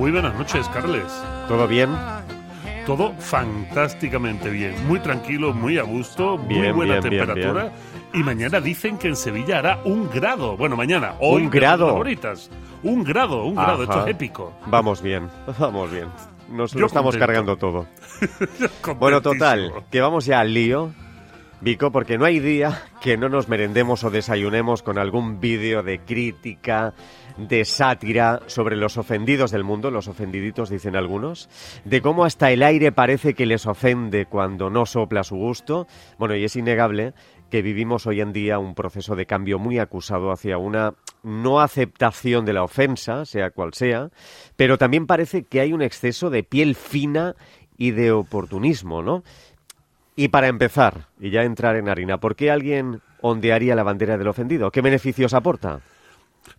Muy buenas noches, Carles. ¿Todo bien? Todo fantásticamente bien. Muy tranquilo, muy a gusto, muy buena bien, bien, temperatura. Y mañana dicen que en Sevilla hará un grado. Bueno, mañana, hoy. ¿Un grado? las favoritas. Un grado, un grado. Esto es épico. Vamos bien, vamos bien. Nos Yo lo estamos contento. cargando todo. Bueno, total, que vamos ya al lío, Vico, porque no hay día que no nos merendemos o desayunemos con algún vídeo de crítica, de sátira sobre los ofendidos del mundo, los ofendiditos dicen algunos, de cómo hasta el aire parece que les ofende cuando no sopla a su gusto. Bueno, y es innegable que vivimos hoy en día un proceso de cambio muy acusado hacia una no aceptación de la ofensa, sea cual sea, pero también parece que hay un exceso de piel fina y de oportunismo, ¿no? Y para empezar, y ya entrar en harina, ¿por qué alguien ondearía la bandera del ofendido? ¿Qué beneficios aporta?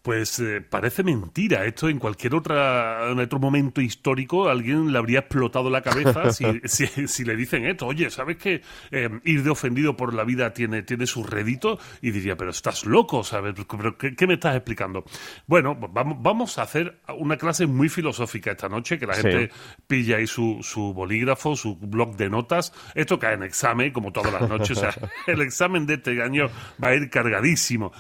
Pues eh, parece mentira. Esto en cualquier otra, en otro momento histórico alguien le habría explotado la cabeza si, si, si le dicen esto. Oye, ¿sabes que eh, ir de ofendido por la vida tiene, tiene su rédito? Y diría, pero estás loco, ¿sabes? ¿Pero qué, qué me estás explicando? Bueno, pues vamos, vamos a hacer una clase muy filosófica esta noche, que la Sí. gente pilla ahí su, su bolígrafo, su blog de notas. Esto cae en examen, como todas las noches. O sea, el examen de este año va a ir cargadísimo.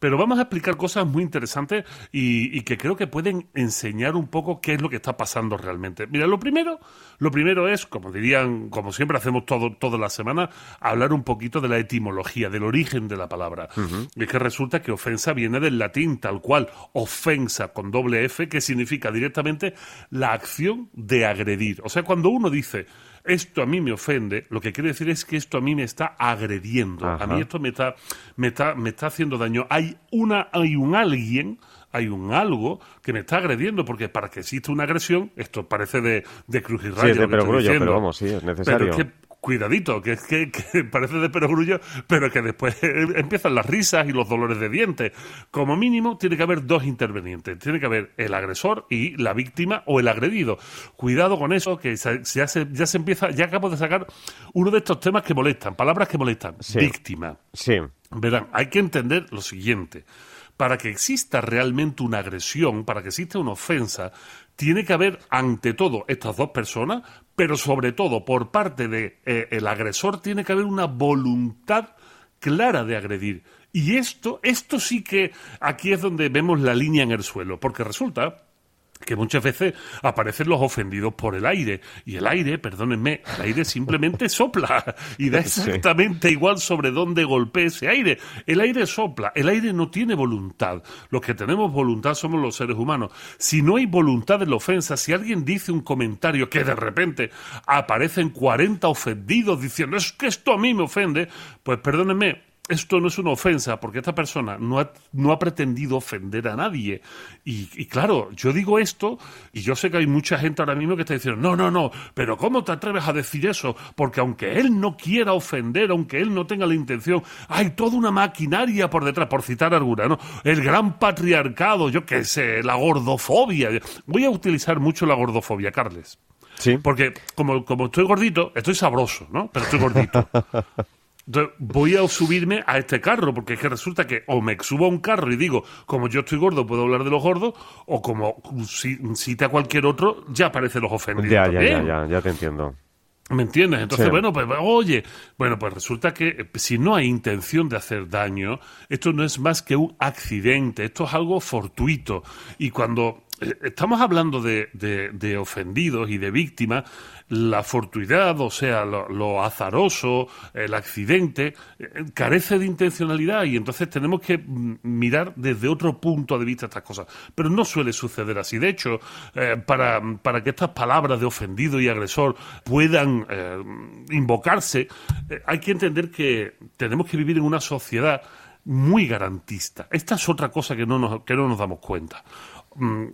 Pero vamos a explicar cosas muy interesantes y, y que creo que pueden enseñar un poco qué es lo que está pasando realmente. Mira, lo primero, lo primero es, como dirían, como siempre hacemos todo, toda la semana, hablar un poquito de la etimología, del origen de la palabra. Y es que resulta que ofensa viene del latín, tal cual, ofensa con doble F, que significa directamente la acción de agredir. O sea, cuando uno dice esto a mí me ofende, lo que quiere decir es que esto a mí me está agrediendo. Ajá. A mí esto me está, me está, me está haciendo daño. Hay una, hay un alguien, hay un algo que me está agrediendo, porque para que exista una agresión, esto parece de, de cruz y Sí, es de diciendo. pero vamos, sí, es necesario. Pero es que, cuidadito, que es que, que parece de perogrullo, pero que después empiezan las risas y los dolores de dientes. Como mínimo, tiene que haber dos intervenientes. Tiene que haber el agresor y la víctima o el agredido. Cuidado con eso, que ya se, ya se empieza, ya acabo de sacar uno de estos temas que molestan, palabras que molestan. Sí. Víctima. Sí, Verán, hay que entender lo siguiente. Para que exista realmente una agresión, para que exista una ofensa, tiene que haber, ante todo, estas dos personas, pero sobre todo, por parte del de, eh, agresor, tiene que haber una voluntad clara de agredir. Y esto, esto sí que aquí es donde vemos la línea en el suelo, porque resulta que muchas veces aparecen los ofendidos por el aire. Y el aire, perdónenme, el aire simplemente sopla y da exactamente igual sobre dónde golpee ese aire. El aire sopla, el aire no tiene voluntad. Los que tenemos voluntad somos los seres humanos. Si no hay voluntad en la ofensa, si alguien dice un comentario que de repente aparecen 40 ofendidos diciendo es que esto a mí me ofende, pues perdónenme, esto no es una ofensa porque esta persona no ha, no ha pretendido ofender a nadie. Y, y claro, yo digo esto y yo sé que hay mucha gente ahora mismo que está diciendo, no, no, no, pero ¿cómo te atreves a decir eso? Porque aunque él no quiera ofender, aunque él no tenga la intención, hay toda una maquinaria por detrás, por citar alguna, ¿no? El gran patriarcado, yo qué sé, la gordofobia. Voy a utilizar mucho la gordofobia, Carles. sí. Porque como, como estoy gordito, estoy sabroso, ¿no? Pero estoy gordito. Entonces, voy a subirme a este carro, porque es que resulta que o me subo a un carro y digo, como yo estoy gordo, puedo hablar de los gordos, o como si cita cualquier otro, ya aparecen los ofendidos. Ya, ya, ya, ya, ya te entiendo. ¿Me entiendes? Entonces, Sí. bueno, pues oye, bueno, pues resulta que eh, si no hay intención de hacer daño, esto no es más que un accidente, esto es algo fortuito. Y cuando eh, estamos hablando de, de- de ofendidos y de víctimas, la fortuidad, o sea, lo, azaroso, el accidente, eh, carece de intencionalidad y entonces tenemos que mirar desde otro punto de vista estas cosas. Pero no suele suceder así. De hecho, eh, para, para que estas palabras de ofendido y agresor puedan eh, invocarse, hay que entender que tenemos que vivir en una sociedad muy garantista. Esta es otra cosa que no nos, que no nos damos cuenta. Mm,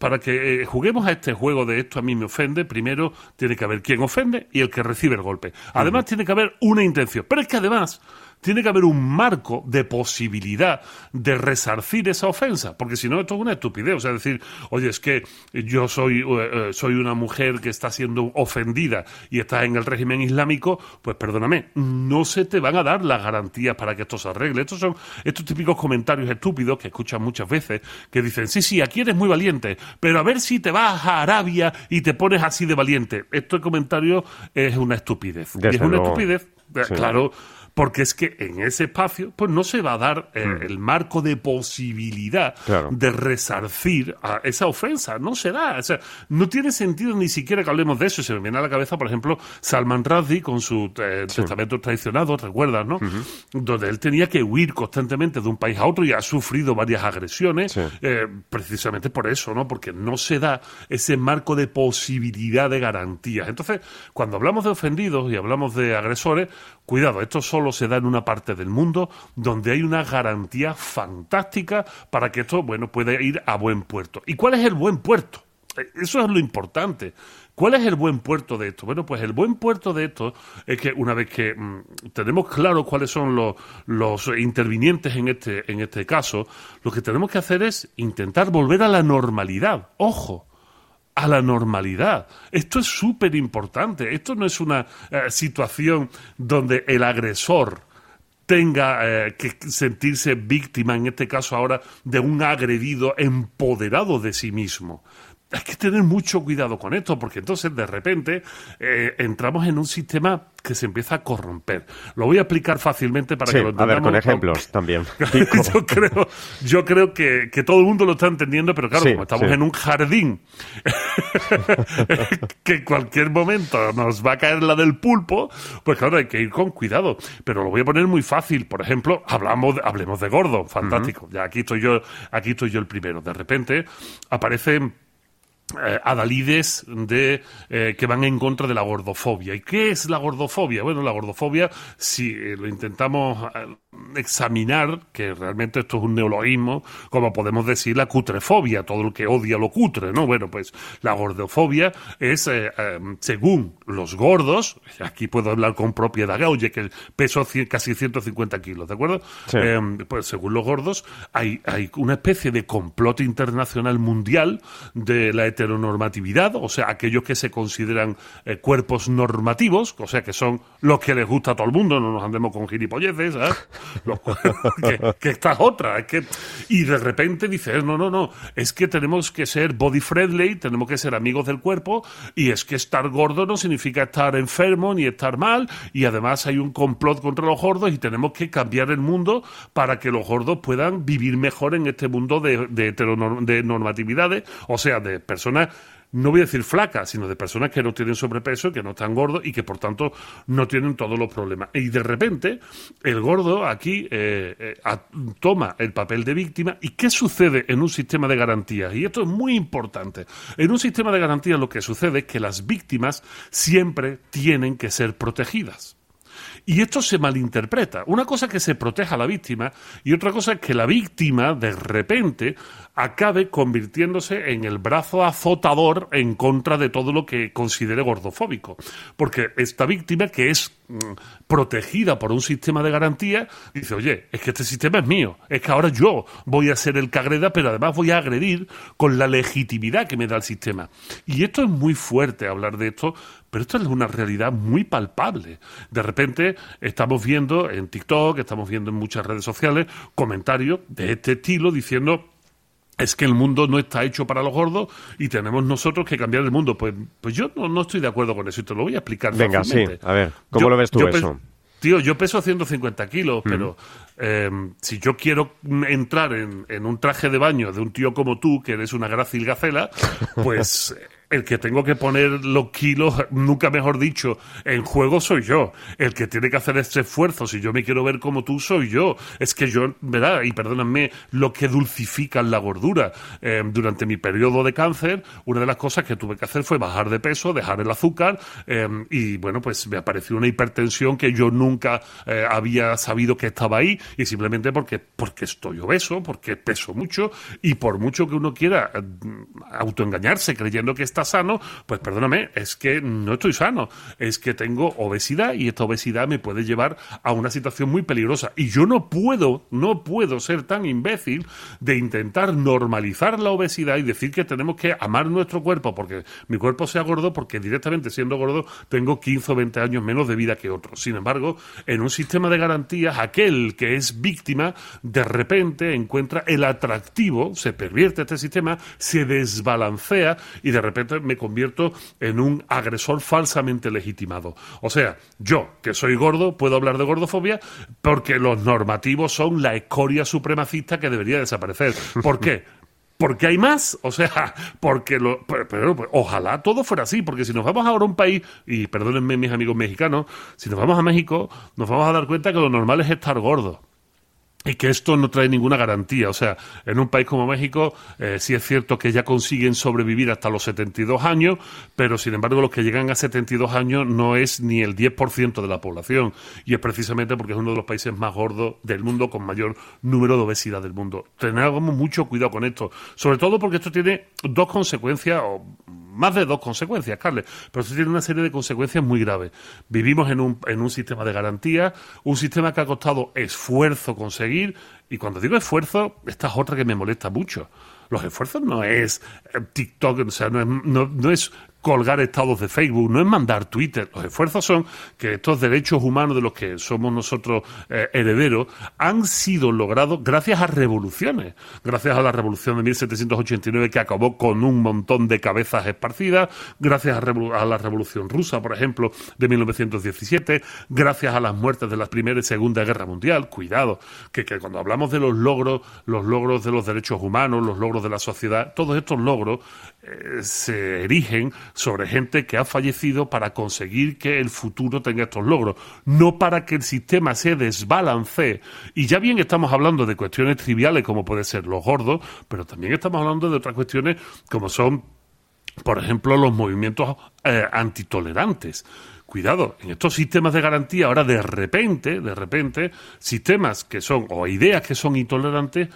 para que eh, juguemos a este juego de esto a mí me ofende, primero tiene que haber quien ofende y el que recibe el golpe. Además, tiene que haber una intención. Pero es que además tiene que haber un marco de posibilidad de resarcir esa ofensa, porque si no esto es una estupidez, o sea, decir, oye, es que yo soy, eh, eh, soy una mujer que está siendo ofendida y está en el régimen islámico, pues perdóname, no se te van a dar las garantías para que esto se arregle. Estos son estos típicos comentarios estúpidos que escuchan muchas veces, que dicen, sí, sí, aquí eres muy valiente, pero a ver si te vas a Arabia y te pones así de valiente. Este comentario es una estupidez. y es una estupidez, eh, claro porque es que en ese espacio pues no se va a dar eh, Mm. el marco de posibilidad Claro. de resarcir a esa ofensa, no se da, o sea, no tiene sentido ni siquiera que hablemos de eso, se me viene a la cabeza, por ejemplo, Salman Rushdie con su eh, testamento traicionado, recuerdas, ¿no? Donde él tenía que huir constantemente de un país a otro y ha sufrido varias agresiones, Sí. eh, precisamente por eso, ¿no? Porque no se da ese marco de posibilidad de garantías. Entonces, cuando hablamos de ofendidos y hablamos de agresores, cuidado, esto solo se da en una parte del mundo donde hay una garantía fantástica para que esto, bueno, pueda ir a buen puerto. ¿Y cuál es el buen puerto? Eh, Eso es lo importante. ¿Cuál es el buen puerto de esto? Bueno, pues el buen puerto de esto es que una vez que mm, tenemos claro cuáles son los, los intervinientes en este, en este caso, lo que tenemos que hacer es intentar volver a la normalidad. Ojo, a la normalidad. Esto es súper importante. Esto no es una eh, situación donde el agresor tenga eh, que sentirse víctima, en este caso ahora, de un agredido empoderado de sí mismo. Hay que tener mucho cuidado con esto, porque entonces de repente eh, entramos en un sistema que se empieza a corromper. Lo voy a explicar fácilmente para Sí, que lo a ver, con entendamos, ejemplos también. yo creo, yo creo que, que todo el mundo lo está entendiendo, pero claro, Sí, como estamos sí. en un jardín, que en cualquier momento nos va a caer la del pulpo, pues claro, hay que ir con cuidado. Pero lo voy a poner muy fácil. Por ejemplo, hablamos hablemos de gordo, fantástico. Ya aquí estoy yo, aquí estoy yo el primero. De repente aparecen eh, adalides de eh, que van en contra de la gordofobia. ¿Y qué es la gordofobia? Bueno, la gordofobia, si eh, lo intentamos examinar, que realmente esto es un neologismo, como podemos decir la cutrefobia, todo el que odia lo cutre, ¿no? Bueno, pues la gordofobia es, eh, eh, según los gordos, aquí puedo hablar con propiedad, oye, que peso cien- casi 150 kilos, ¿de acuerdo? Sí. Eh, pues según los gordos, hay, hay una especie de complot internacional mundial de la heteronormatividad, o sea, aquellos que se consideran eh, cuerpos normativos, o sea, que son los que les gusta a todo el mundo, no nos andemos con gilipolleces, ¿eh? Que, que esta es otra, es que... Y de repente dices, no, no, no, es que tenemos que ser body friendly, tenemos que ser amigos del cuerpo, y es que estar gordo no significa estar enfermo ni estar mal, y además hay un complot contra los gordos y tenemos que cambiar el mundo para que los gordos puedan vivir mejor en este mundo de, de, de normatividades, o sea, de personas no voy a decir flacas, sino de personas que no tienen sobrepeso, que no están gordos y que por tanto no tienen todos los problemas. Y de repente el gordo aquí eh, eh, toma el papel de víctima. ¿Y qué sucede en un sistema de garantías? Y esto es muy importante. En un sistema de garantías lo que sucede es que las víctimas siempre tienen que ser protegidas. Y esto se malinterpreta. Una cosa es que se proteja a la víctima y otra cosa es que la víctima de repente acabe convirtiéndose en el brazo azotador en contra de todo lo que considere gordofóbico. Porque esta víctima que es mm, protegida por un sistema de garantía dice, oye, es que este sistema es mío, es que ahora yo voy a ser el que agreda, pero además voy a agredir con la legitimidad que me da el sistema. Y esto es muy fuerte hablar de esto, pero esto es una realidad muy palpable. De repente estamos viendo en TikTok, estamos viendo en muchas redes sociales comentarios de este estilo diciendo es que el mundo no está hecho para los gordos y tenemos nosotros que cambiar el mundo. Pues, pues yo no, no estoy de acuerdo con eso y te lo voy a explicar. Venga, fácilmente. sí, a ver, ¿cómo lo ves tú eso? Tío, yo peso 150 kilos, pero eh, si yo quiero entrar en, en un traje de baño de un tío como tú, que eres una grácil gacela, pues el que tengo que poner los kilos, nunca mejor dicho, en juego soy yo. El que tiene que hacer este esfuerzo, si yo me quiero ver como tú, soy yo. Es que yo, ¿verdad? Y perdónenme, lo que dulcifica la gordura. Eh, durante mi periodo de cáncer, una de las cosas que tuve que hacer fue bajar de peso, dejar el azúcar, eh, y bueno, pues me apareció una hipertensión que yo nunca eh, había sabido que estaba ahí, y simplemente porque, porque estoy obeso, porque peso mucho, y por mucho que uno quiera autoengañarse creyendo que está sano, pues perdóname, es que no estoy sano, es que tengo obesidad y esta obesidad me puede llevar a una situación muy peligrosa. Y yo no puedo, no puedo ser tan imbécil de intentar normalizar la obesidad y decir que tenemos que amar nuestro cuerpo porque mi cuerpo sea gordo, porque directamente siendo gordo tengo 15 o 20 años menos de vida que otros. Sin embargo, en un sistema de garantías, aquel que es víctima de repente encuentra el atractivo, se pervierte este sistema, se desbalancea y de repente me convierto en un agresor falsamente legitimado. O sea, yo, que soy gordo, puedo hablar de gordofobia porque los normativos son la escoria supremacista que debería desaparecer. ¿Por qué? porque hay más, o sea, porque lo, pues, ojalá todo fuera así, porque si nos vamos ahora a un país, y perdónenme mis amigos mexicanos, si nos vamos a México, nos vamos a dar cuenta que lo normal es estar gordo y que esto no trae ninguna garantía. O sea, en un país como México, eh, sí es cierto que ya consiguen sobrevivir hasta los 72 años, pero sin embargo los que llegan a 72 años no es ni el 10% de la población. Y es precisamente porque es uno de los países más gordos del mundo, con mayor número de obesidad del mundo. Tenemos mucho cuidado con esto, sobre todo porque esto tiene dos consecuencias, o más de dos consecuencias, Carles, pero esto tiene una serie de consecuencias muy graves. Vivimos en un, en un sistema de garantía, un sistema que ha costado esfuerzo conseguir, y cuando digo esfuerzo, esta es otra que me molesta mucho. Los esfuerzos no es eh, TikTok, o sea, no es, no, es colgar estados de Facebook, no es mandar Twitter. Los esfuerzos son que estos derechos humanos de los que somos nosotros eh, herederos han sido logrados gracias a revoluciones. Gracias a la revolución de 1789 que acabó con un montón de cabezas esparcidas, gracias a, la revolución rusa, por ejemplo, de 1917, gracias a las muertes de la Primera y Segunda Guerra Mundial. Cuidado, que, que cuando hablamos de los logros, los logros de los derechos humanos, los logros de la sociedad, todos estos logros eh, se erigen sobre gente que ha fallecido para conseguir que el futuro tenga estos logros, no para que el sistema se desbalancee. Y ya bien estamos hablando de cuestiones triviales como puede ser los gordos, pero también estamos hablando de otras cuestiones como son, por ejemplo, los movimientos eh, antitolerantes cuidado, en estos sistemas de garantía, ahora de repente, de repente, sistemas que son, o ideas que son intolerantes,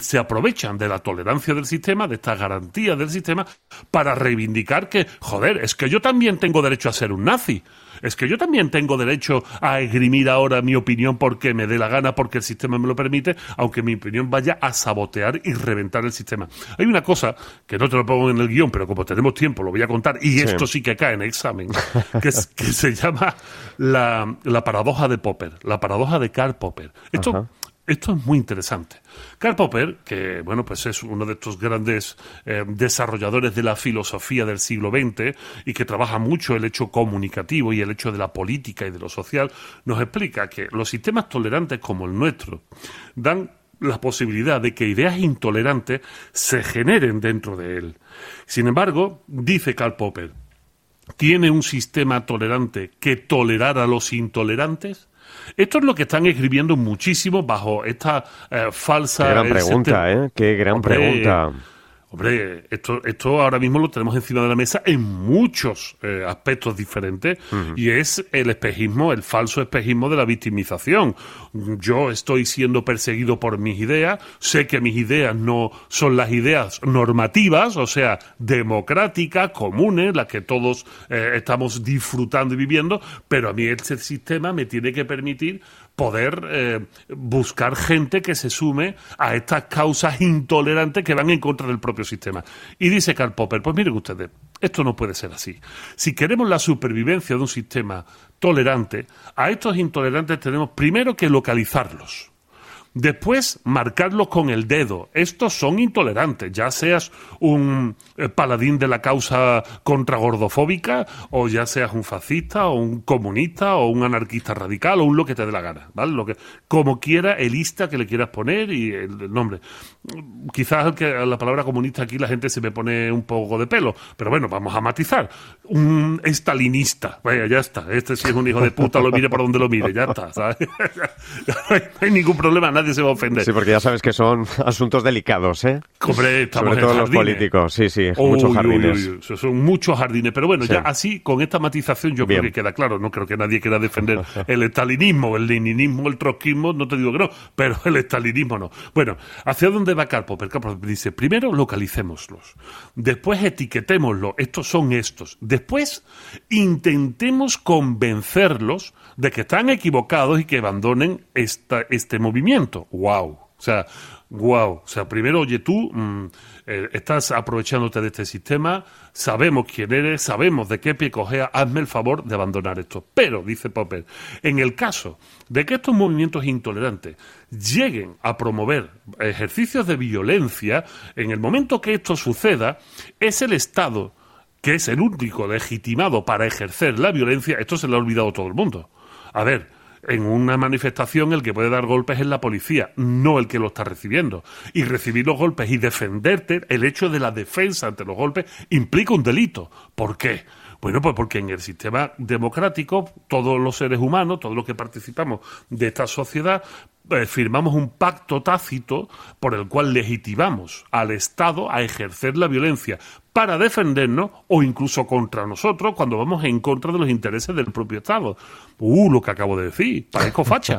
se aprovechan de la tolerancia del sistema, de estas garantías del sistema, para reivindicar que, joder, es que yo también tengo derecho a ser un nazi es que yo también tengo derecho a esgrimir ahora mi opinión porque me dé la gana, porque el sistema me lo permite, aunque mi opinión vaya a sabotear y reventar el sistema. Hay una cosa que no te lo pongo en el guion, pero como tenemos tiempo lo voy a contar, y esto sí que cae en examen, que, se llama la, paradoja de Popper, la paradoja de Karl Popper. Esto, esto es muy interesante. Karl Popper, que bueno, pues es uno de estos grandes eh, desarrolladores de la filosofía del siglo XX y que trabaja mucho el hecho comunicativo y el hecho de la política y de lo social, nos explica que los sistemas tolerantes como el nuestro dan la posibilidad de que ideas intolerantes se generen dentro de él. Sin embargo, dice Karl Popper, ¿tiene un sistema tolerante que tolerar a los intolerantes? Esto es lo que están escribiendo muchísimo bajo esta eh, falsa... Qué gran pregunta, ¿eh? Qué gran pregunta. Hombre, esto, esto ahora mismo lo tenemos encima de la mesa en muchos eh, aspectos diferentes y es el espejismo, el falso espejismo de la victimización. Yo estoy siendo perseguido por mis ideas, sé que mis ideas no son las ideas normativas, o sea, democráticas, comunes, las que todos eh, estamos disfrutando y viviendo, pero a mí este sistema me tiene que permitir poder eh, buscar gente que se sume a estas causas intolerantes que van en contra del propio sistema. Y dice Karl Popper, pues miren ustedes, esto no puede ser así. Si queremos la supervivencia de un sistema tolerante, a estos intolerantes tenemos primero que localizarlos. Después, marcarlos con el dedo. Estos son intolerantes, ya seas un eh, paladín de la causa contragordofóbica, o ya seas un fascista, o un comunista, o un anarquista radical, o un lo que te dé la gana, ¿vale? Lo que, como quiera, el ista que le quieras poner y el, nombre. Quizás que la palabra comunista aquí la gente se me pone un poco de pelo, pero bueno, vamos a matizar. Un estalinista, vaya, ya está. Este si es un hijo de puta, lo mire por donde lo mire, ya está, ¿sabes? no, hay, ningún problema, nadie se va a ofender. Sí, porque ya sabes que son asuntos delicados, ¿eh? Hombre, estamos Sobre todo los políticos, sí, sí, muchos jardines. son muchos jardines, pero bueno, ya así, con esta matización, yo creo que queda claro. No creo que nadie quiera defender el estalinismo, el leninismo, el trotskismo, no te digo que no, pero el estalinismo no. Bueno, ¿hacia dónde va Karpov? Karpov dice, primero localicémoslos, después etiquetémoslos, estos son estos, después intentemos convencerlos de que están equivocados y que abandonen esta, este movimiento. ¡Wow! O sea, wow. O sea, primero, oye, tú mm, eh, estás aprovechándote de este sistema, sabemos quién eres, sabemos de qué pie cogea, hazme el favor de abandonar esto. Pero, dice Popper, en el caso de que estos movimientos intolerantes lleguen a promover ejercicios de violencia, en el momento que esto suceda, es el Estado que es el único legitimado para ejercer la violencia, esto se le ha olvidado todo el mundo. A ver, en una manifestación el que puede dar golpes es la policía, no el que lo está recibiendo. Y recibir los golpes y defenderte, el hecho de la defensa ante los golpes, implica un delito. ¿Por qué? Bueno, pues porque en el sistema democrático todos los seres humanos, todos los que participamos de esta sociedad, firmamos un pacto tácito por el cual legitimamos al Estado a ejercer la violencia para defendernos o incluso contra nosotros cuando vamos en contra de los intereses del propio Estado. Uh, lo que acabo de decir, parezco facha.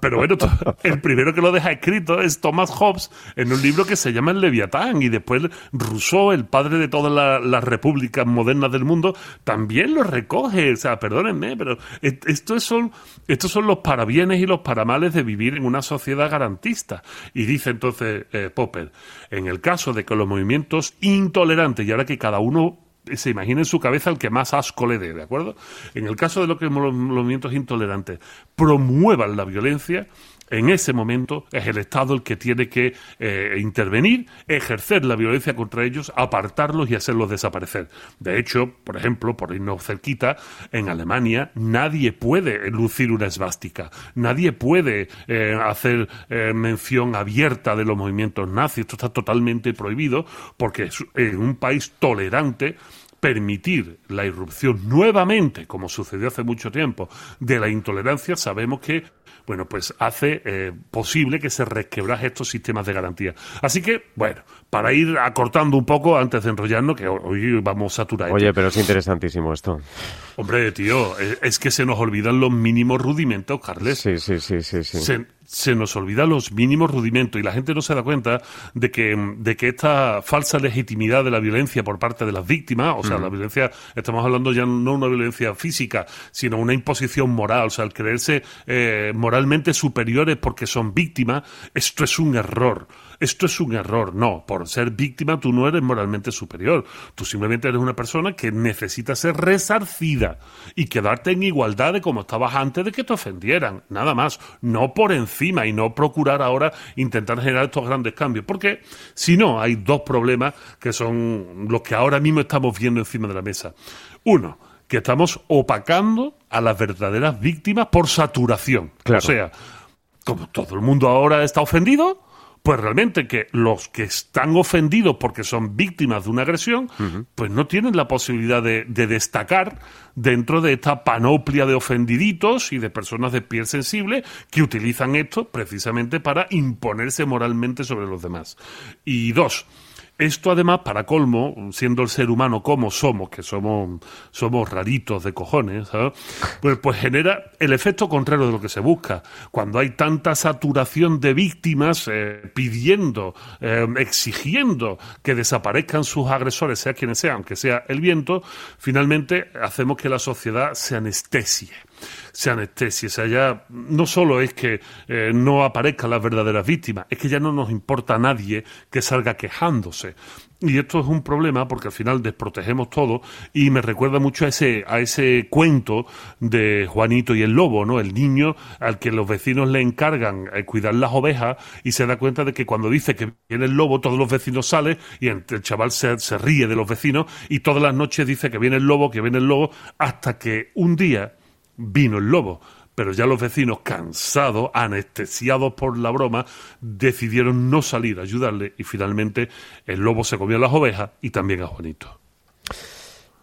Pero bueno, el primero que lo deja escrito es Thomas Hobbes en un libro que se llama El Leviatán y después Rousseau, el padre de todas las repúblicas modernas del mundo, también lo recoge. O sea, perdónenme, pero estos son, estos son los parabienes y los paramales de vivir en una sociedad garantista. Y dice entonces eh, Popper, en el caso de que los movimientos intolerantes, y ahora que cada uno se imagine en su cabeza el que más asco le dé, ¿de acuerdo? En el caso de lo que los movimientos intolerantes promuevan la violencia, en ese momento es el Estado el que tiene que eh, intervenir, ejercer la violencia contra ellos, apartarlos y hacerlos desaparecer. De hecho, por ejemplo, por irnos cerquita, en Alemania nadie puede lucir una esvástica, nadie puede eh, hacer eh, mención abierta de los movimientos nazis, esto está totalmente prohibido porque en un país tolerante permitir la irrupción nuevamente, como sucedió hace mucho tiempo, de la intolerancia, sabemos que bueno, pues hace eh, posible que se resquebraje estos sistemas de garantía. Así que, bueno, para ir acortando un poco antes de enrollarnos, que hoy vamos saturar. Oye, pero es interesantísimo esto. Hombre, tío, es que se nos olvidan los mínimos rudimentos, Carles. Sí, sí, sí, sí. sí se nos olvida los mínimos rudimentos y la gente no se da cuenta de que, de que esta falsa legitimidad de la violencia por parte de las víctimas, o sea, la violencia, estamos hablando ya no una violencia física, sino una imposición moral, o sea, el creerse eh, moralmente superiores porque son víctimas, esto es un error. Esto es un error. No, por ser víctima tú no eres moralmente superior. Tú simplemente eres una persona que necesita ser resarcida y quedarte en igualdad de como estabas antes de que te ofendieran. Nada más. No por encima y no procurar ahora intentar generar estos grandes cambios. Porque si no, hay dos problemas que son los que ahora mismo estamos viendo encima de la mesa. Uno, que estamos opacando a las verdaderas víctimas por saturación. O sea, como todo el mundo ahora está ofendido, pues realmente que los que están ofendidos porque son víctimas de una agresión, pues no tienen la posibilidad de, destacar dentro de esta panoplia de ofendiditos y de personas de piel sensible que utilizan esto precisamente para imponerse moralmente sobre los demás. Y dos, esto además, para colmo, siendo el ser humano como somos, que somos, somos raritos de cojones, Pues, pues genera el efecto contrario de lo que se busca. Cuando hay tanta saturación de víctimas eh, pidiendo, eh, exigiendo que desaparezcan sus agresores, sea quienes sean, aunque sea el viento, finalmente hacemos que la sociedad se anestesie se anestesie. O sea, ya no solo es que eh, no aparezcan las verdaderas víctimas, es que ya no nos importa a nadie que salga quejándose. Y esto es un problema porque al final desprotegemos todo y me recuerda mucho a ese, a ese cuento de Juanito y el lobo, ¿no? El niño al que los vecinos le encargan eh, cuidar las ovejas y se da cuenta de que cuando dice que viene el lobo, todos los vecinos salen y el chaval se, se ríe de los vecinos y todas las noches dice que viene el lobo, que viene el lobo, hasta que un día vino el lobo pero ya los vecinos, cansados, anestesiados por la broma, decidieron no salir a ayudarle y finalmente el lobo se comió a las ovejas y también a Juanito.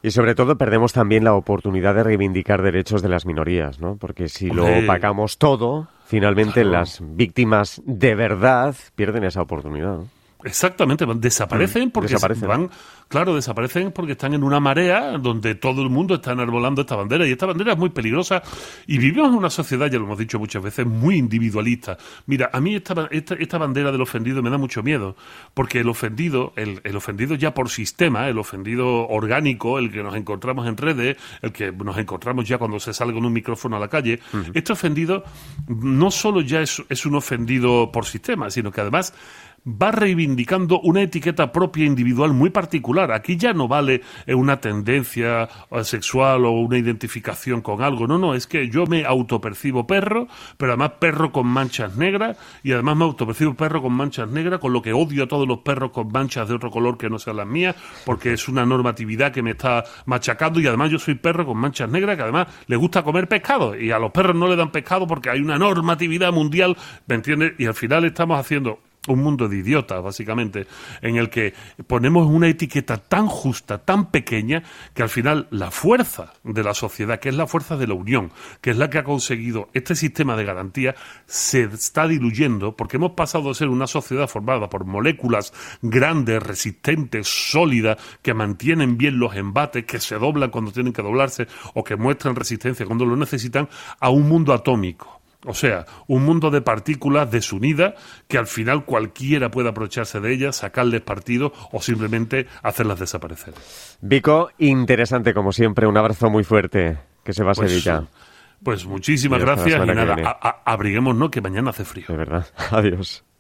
Y sobre todo perdemos también la oportunidad de reivindicar derechos de las minorías, ¿no? Porque si lo opacamos todo, finalmente Claro. las víctimas de verdad pierden esa oportunidad. ¿no? Exactamente, desaparecen Mm, porque desaparecen. van, claro, desaparecen porque están en una marea donde todo el mundo está enarbolando esta bandera y esta bandera es muy peligrosa y vivimos en una sociedad, ya lo hemos dicho muchas veces, muy individualista. Mira, a mí esta, esta, esta bandera del ofendido me da mucho miedo porque el ofendido, el, el ofendido ya por sistema, el ofendido orgánico, el que nos encontramos en redes, el que nos encontramos ya cuando se sale con un micrófono a la calle, este ofendido no solo ya es, es un ofendido por sistema, sino que además va reivindicando una etiqueta propia individual muy particular. Aquí ya no vale eh, una tendencia eh, sexual o una identificación con algo. No, no, es que yo me autopercibo perro, pero además perro con manchas negras y además me autopercibo perro con manchas negras, con lo que odio a todos los perros con manchas de otro color que no sean las mías, porque es una normatividad que me está machacando y además yo soy perro con manchas negras que además le gusta comer pescado y a los perros no le dan pescado porque hay una normatividad mundial, ¿me entiendes? Y al final estamos haciendo un mundo de idiotas, básicamente, en el que ponemos una etiqueta tan justa, tan pequeña, que al final la fuerza de la sociedad, que es la fuerza de la unión, que es la que ha conseguido este sistema de garantía, se está diluyendo porque hemos pasado de ser una sociedad formada por moléculas grandes, resistentes, sólidas, que mantienen bien los embates, que se doblan cuando tienen que doblarse o que muestran resistencia cuando lo necesitan, a un mundo atómico. O sea, un mundo de partículas desunidas que al final cualquiera puede aprovecharse de ellas, sacarles partido o simplemente hacerlas desaparecer. Vico, interesante como siempre. Un abrazo muy fuerte. Que se va a Pues, Sevilla. Pues muchísimas gracias y nada, abriguémonos que mañana hace frío. De verdad. Adiós.